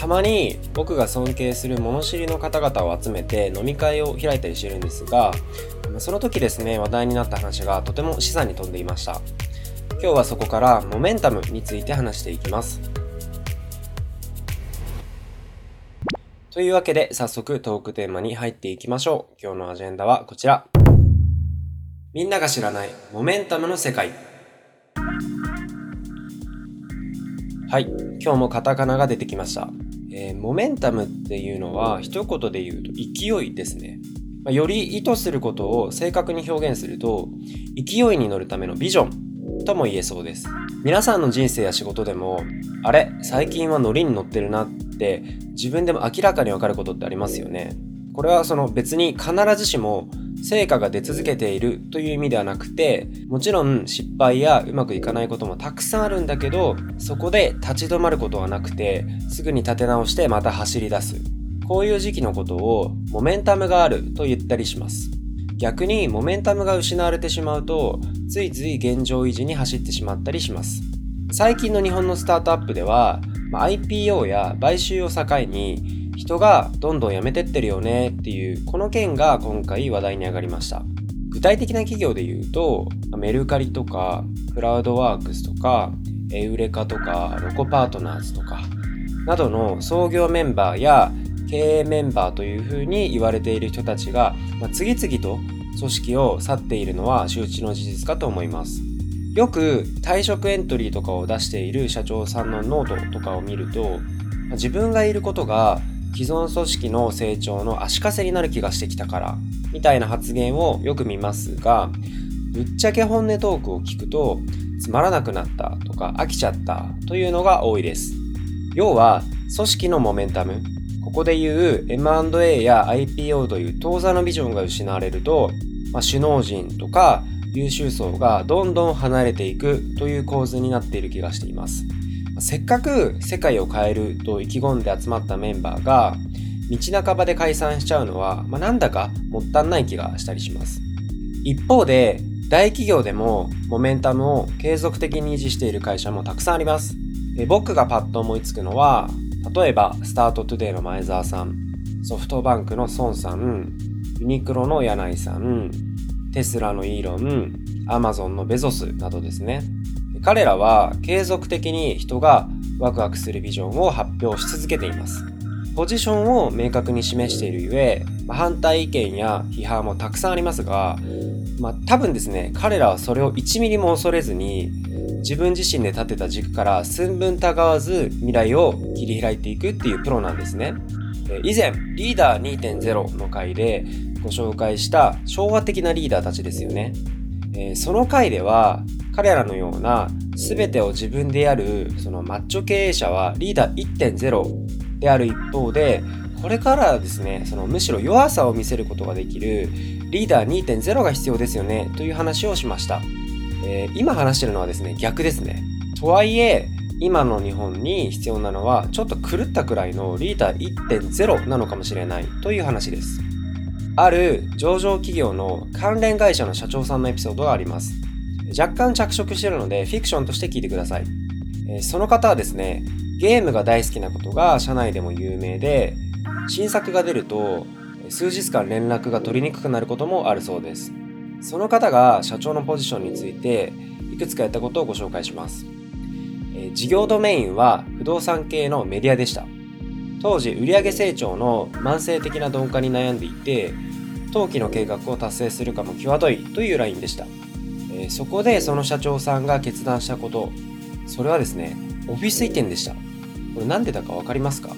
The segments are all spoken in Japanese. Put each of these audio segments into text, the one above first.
たまに僕が尊敬する物知りの方々を集めて飲み会を開いたりしてるんですがその時ですね話題になった話がとても資産に飛んでいました。今日はそこからモメンタムについて話していきます。というわけで早速トークテーマに入っていきましょう。今日のアジェンダはこちら。みんなが知らないモメンタムの世界。はい。今日もカタカナが出てきました、えー、モメンタムっていうのは一言で言うと勢いですね、まあ、より意図することを正確に表現すると勢いに乗るためのビジョンとも言えそうです。皆さんの人生や仕事でもあれ最近はノリに乗ってるなって自分でも明らかにわかることってありますよね。これはその別に必ずしも成果が出続けているという意味ではなくてもちろん失敗やうまくいかないこともたくさんあるんだけどそこで立ち止まることはなくてすぐに立て直してまた走り出す。こういう時期のことをモメンタムがあると言ったりします。逆にモメンタムが失われてしまうとついつい現状維持に走ってしまったりします。最近の日本のスタートアップでは IPO や買収を境に人がどんどん辞めてってるよねっていうこの件が今回話題に上がりました。具体的な企業で言うとメルカリとかクラウドワークスとかエウレカとかロコパートナーズとかなどの創業メンバーや経営メンバーというふうに言われている人たちが、次々と組織を去っているのは周知の事実かと思います。よく退職エントリーとかを出している社長さんのノートとかを見ると自分がいることが既存組織の成長の足かせになる気がしてきたからみたいな発言をよく見ますがぶっちゃけ本音トークを聞くとつまらなくなったとか飽きちゃったというのが多いです。要は組織のモメンタムここで言う M&A や IPO という当座のビジョンが失われると、まあ、首脳陣とか優秀層がどんどん離れていくという構図になっている気がしています。せっかく世界を変えると意気込んで集まったメンバーが道半ばで解散しちゃうのは、まあ、なんだかもったいない気がしたりします。一方で大企業でもモメンタムを継続的に維持している会社もたくさんあります。僕がパッと思いつくのは例えばスタートトゥデイの前澤さんソフトバンクの孫さんユニクロの柳井さんテスラのイーロンアマゾンのベゾスなどですね彼らは継続的に人がワクワクするビジョンを発表し続けています。ポジションを明確に示しているゆえ、反対意見や批判もたくさんありますが、まあ、多分ですね、彼らはそれを1ミリも恐れずに、自分自身で立てた軸から寸分たがわず未来を切り開いていくっていうプロなんですね。以前、リーダー2.0の回でご紹介した昭和的なリーダーたちですよね。その回では彼らのような全てを自分でやるそのマッチョ経営者はリーダー1.0である一方でこれからはですねそのむしろ弱さを見せることができるリーダー2.0が必要ですよねという話をしました、えー、今話してるのはですね逆ですね。とはいえ今の日本に必要なのはちょっと狂ったくらいのリーダー1.0なのかもしれないという話です。ある上場企業の関連会社の社長さんのエピソードがあります。若干着色してるのでフィクションとして聞いてください。えその方はですね、ゲームが大好きなことが社内でも有名で、新作が出ると数日間連絡が取りにくくなることもあるそうです。その方が社長のポジションについていくつかやったことをご紹介します。え事業ドメインは不動産系のメディアでした。当時売上成長の慢性的な鈍化に悩んでいて、当期の計画を達成するかも際どいというラインでした。えー、そこでその社長さんが決断したこと、それはですね、オフィス移転でした。これ何でだか分かりますか、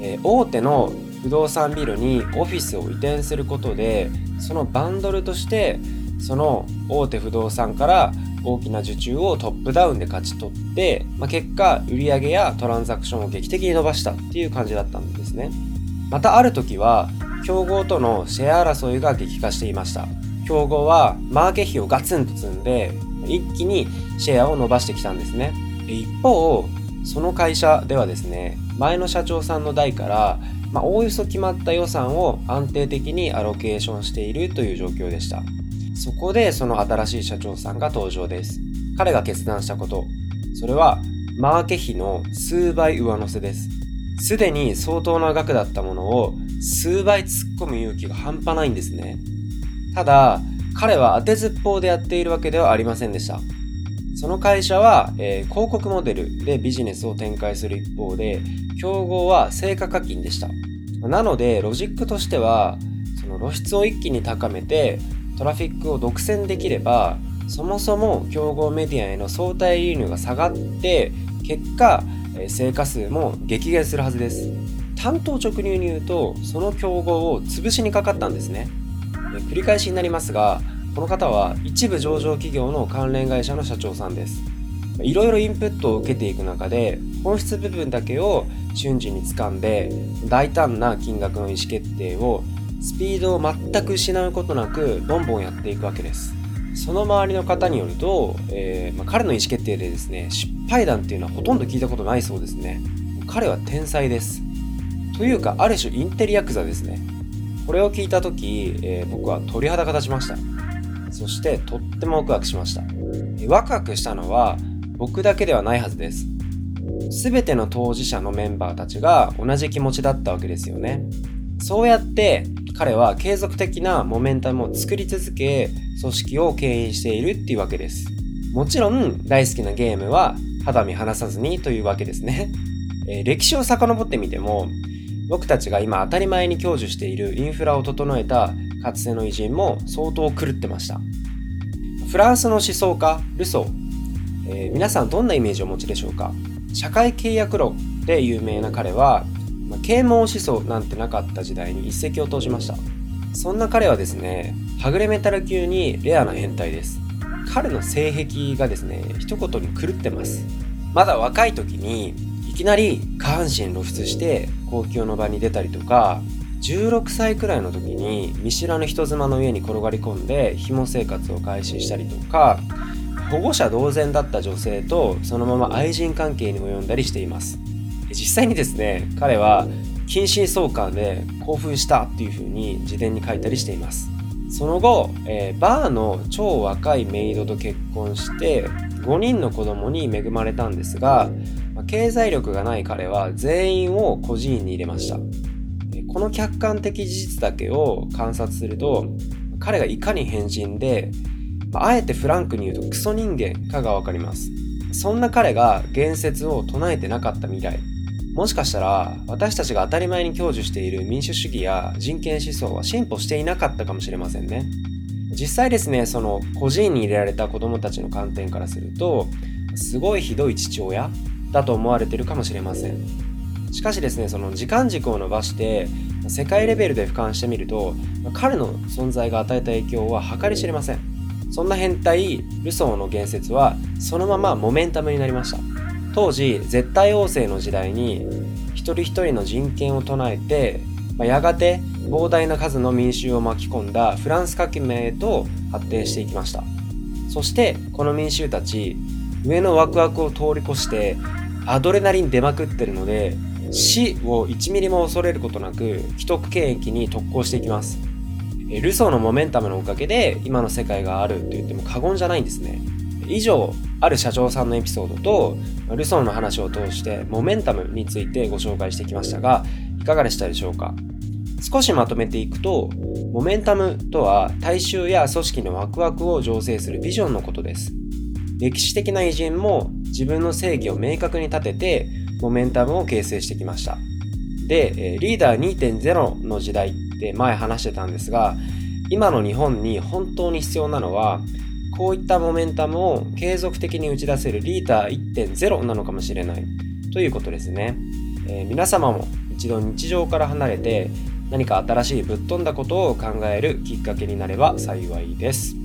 えー、大手の不動産ビルにオフィスを移転することで、そのバンドルとして、その大手不動産から大きな受注をトップダウンで勝ち取って、まあ、結果売上やトランザクションを劇的に伸ばしたっていう感じだったんですね。またある時は競合とのシェア争いが激化していました。競合はマーケ費をガツンと積んで一気にシェアを伸ばしてきたんですね一方その会社ではですね前の社長さんの代からまあ、おおよそ決まった予算を安定的にアロケーションしているという状況でした。そこでその新しい社長さんが登場です。彼が決断したこと、それはマーケ費の数倍上乗せです。すでに相当な額だったものを数倍突っ込む勇気が半端ないんですね。ただ、彼は当てずっぽうでやっているわけではありませんでした。その会社は、えー、広告モデルでビジネスを展開する一方で、競合は成果課金でした。なので、ロジックとしては、その露出を一気に高めて、トラフィックを独占できれば、そもそも競合メディアへの相対流入が下がって、結果、成果数も激減するはずです。単刀直入に言うと、その競合を潰しにかかったんですね。繰り返しになりますが、この方は一部上場企業の関連会社の社長さんです。いろいろインプットを受けていく中で本質部分だけを瞬時に掴んで大胆な金額の意思決定をスピードを全く失うことなくボンボンやっていくわけです。その周りの方によると、えー、まあ、彼の意思決定でですね失敗談っていうのはほとんど聞いたことないそうですね。彼は天才です。というかある種インテリヤクザですね。これを聞いた時、えー、僕は鳥肌が立ちました。そしてとってもワクワクしました。ワクワクしたのは僕だけではないはずです。全ての当事者のメンバーたちが同じ気持ちだったわけですよね。そうやって彼は継続的なモメンタムを作り続け、組織を牽引しているっていうわけです。もちろん大好きなゲームは肌身離さずにというわけですね。えー、歴史を遡ってみても、僕たちが今当たり前に享受しているインフラを整えたかつての偉人も相当狂ってました。フランスの思想家、ルソー。えー、皆さんどんなイメージをお持ちでしょうか？社会契約論で有名な彼は、ま、啓蒙思想なんてなかった時代に一石を投じましたそんな彼はですねはぐれメタル級にレアな変態です彼の性癖がですね一言に狂ってますまだ若い時にいきなり下半身露出して公共の場に出たりとか16歳くらいの時に見知らぬ人妻の家に転がり込んで紐生活を開始したりとか保護者同然だった女性とそのまま愛人関係にも及んだりしています。実際にですね彼は近親相関で興奮したっていう風に自伝に書いたりしています。その後、えー、バーの超若いメイドと結婚して5人の子供に恵まれたんですが経済力がない彼は全員を孤児院に入れましたこの客観的事実だけを観察すると彼がいかに変人であえてフランクに言うとクソ人間かがわかります。そんな彼が言説を唱えてなかった未来。もしかしたら私たちが当たり前に享受している民主主義や人権思想は進歩していなかったかもしれませんね。実際ですね、その個人に入れられた子供たちの観点からすると、すごいひどい父親だと思われてるかもしれません。しかしですね、その時間軸を伸ばして世界レベルで俯瞰してみると、彼の存在が与えた影響は計り知れません。そんな変態ルソーの言説はそのままモメンタムになりました当時絶対王政の時代に一人一人の人権を唱えて、やがて膨大な数の民衆を巻き込んだフランス革命へと発展していきましたそしてこの民衆たち上のワクワクを通り越してアドレナリン出まくってるので死を1ミリも恐れることなく既得権益に特攻していきますルソーのモメンタムのおかげで今の世界があると言っても過言じゃないんですね。以上、ある社長さんのエピソードとルソーの話を通してモメンタムについてご紹介してきましたが、いかがでしたでしょうか？少しまとめていくと、モメンタムとは大衆や組織のワクワクを醸成するビジョンのことです。歴史的な偉人も自分の正義を明確に立ててモメンタムを形成してきました。で、リーダー2.0の時代って前話してたんですが、今の日本に本当に必要なのは、こういったモメンタムを継続的に打ち出せるリーダー1.0なのかもしれないということですね。えー、皆様も一度日常から離れて何か新しいぶっ飛んだことを考えるきっかけになれば幸いです。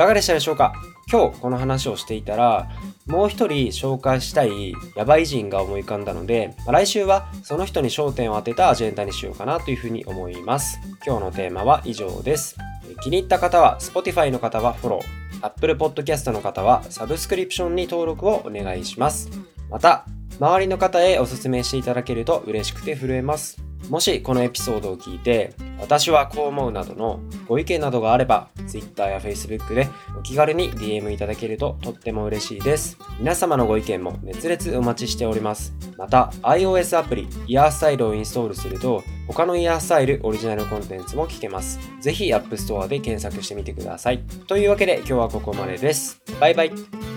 かがでしたでしょうか？今日この話をしていたらもう一人紹介したいヤバい人が思い浮かんだので来週はその人に焦点を当てたアジェンダにしようかなというふうに思います。今日のテーマは以上です。気に入った方は Spotify の方はフォロー。Apple Podcast の方はサブスクリプションに登録をお願いします。また周りの方へお勧めしていただけると嬉しくて震えます。もしこのエピソードを聞いて私はこう思うなどのご意見などがあれば Twitter や Facebook でお気軽に DM いただけるととっても嬉しいです。皆様のご意見も熱烈お待ちしております。また iOS アプリイヤースタイルをインストールすると他のイヤースタイルオリジナルコンテンツも聞けます。ぜひ App Store で検索してみてください。というわけで今日はここまでです。バイバイ。